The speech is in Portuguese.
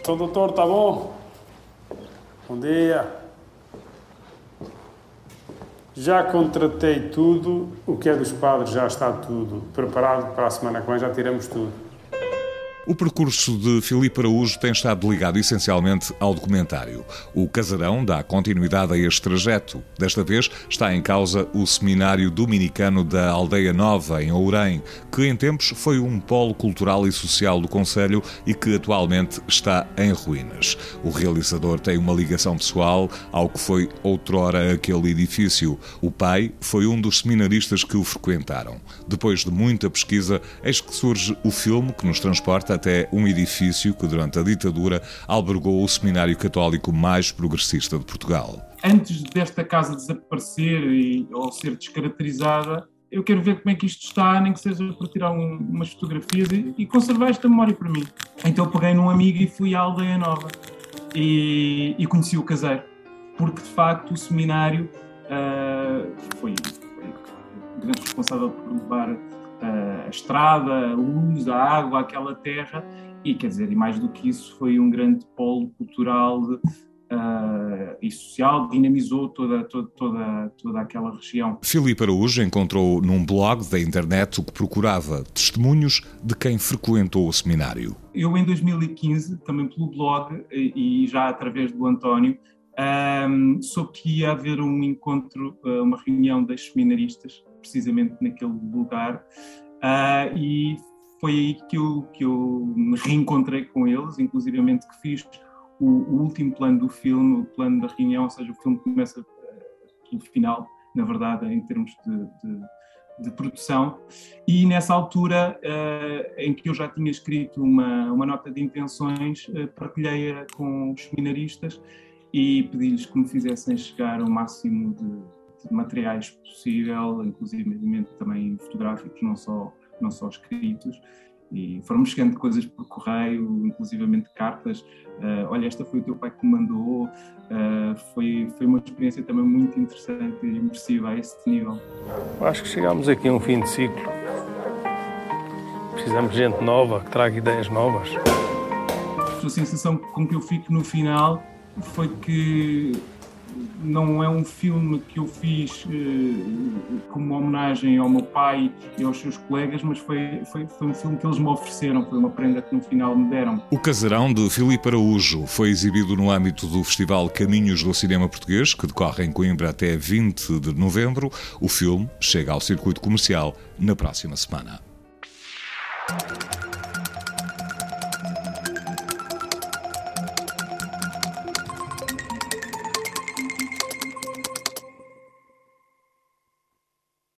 Então, doutor, tá bom? Bom dia. Já contratei tudo, o que é dos padres já está tudo preparado para a semana que vem, já tiramos tudo. O percurso de Filipe Araújo tem estado ligado essencialmente ao documentário. O Casarão dá continuidade a este trajeto. Desta vez está em causa o seminário dominicano da Aldeia Nova, em Ourém, que em tempos foi um polo cultural e social do Conselho e que atualmente está em ruínas. O realizador tem uma ligação pessoal ao que foi outrora aquele edifício. O pai foi um dos seminaristas que o frequentaram. Depois de muita pesquisa, eis que surge o filme que nos transporta até um edifício que, durante a ditadura, albergou o seminário católico mais progressista de Portugal. Antes desta casa desaparecer e, ou ser descaracterizada, eu quero ver como é que isto está, nem que seja para tirar um, umas fotografias e, e, conservar esta memória para mim. Então peguei num amigo e fui à Aldeia Nova e, e conheci o caseiro, porque de facto o seminário uh, foi, foi grande responsável por levar a estrada, a luz, a água, aquela terra, e quer dizer, e mais do que isso, foi um grande polo cultural uh, e social, dinamizou toda, toda, toda, toda aquela região. Filipe Araújo encontrou num blog da internet o que procurava testemunhos de quem frequentou o seminário. Eu, em 2015, também pelo blog e já através do António, um, soube que ia haver um encontro, ah, uma reunião das seminaristas precisamente naquele lugar, uh, e foi aí que eu, que eu me reencontrei com eles, inclusivamente que fiz o, o, último plano do filme, o plano da reunião, ou seja, o filme começa uh, no final, na verdade, em termos de, de, de produção, e nessa altura uh, em que eu já tinha escrito uma, uma nota de intenções, uh, partilhei-a com os seminaristas e pedi-lhes que me fizessem chegar o máximo de de materiais possível, inclusive também fotográficos, não só, não só escritos. E foram chegando coisas por correio, inclusivamente cartas. Uh, olha, esta foi o teu pai que me mandou. Uh, foi, foi uma experiência também muito interessante e imersiva a esse nível. Acho que chegámos aqui a um fim de ciclo. Precisamos de gente nova, que traga ideias novas. A sensação com que eu fico no final foi que não é um filme que eu fiz uh, como homenagem ao meu pai e aos seus colegas, mas foi, foi, foi um filme que eles me ofereceram, foi uma prenda que no final me deram. O Casarão de Filipe Araújo foi exibido no âmbito do Festival Caminhos do Cinema Português, que decorre em Coimbra até 20 de novembro. O filme chega ao circuito comercial na próxima semana.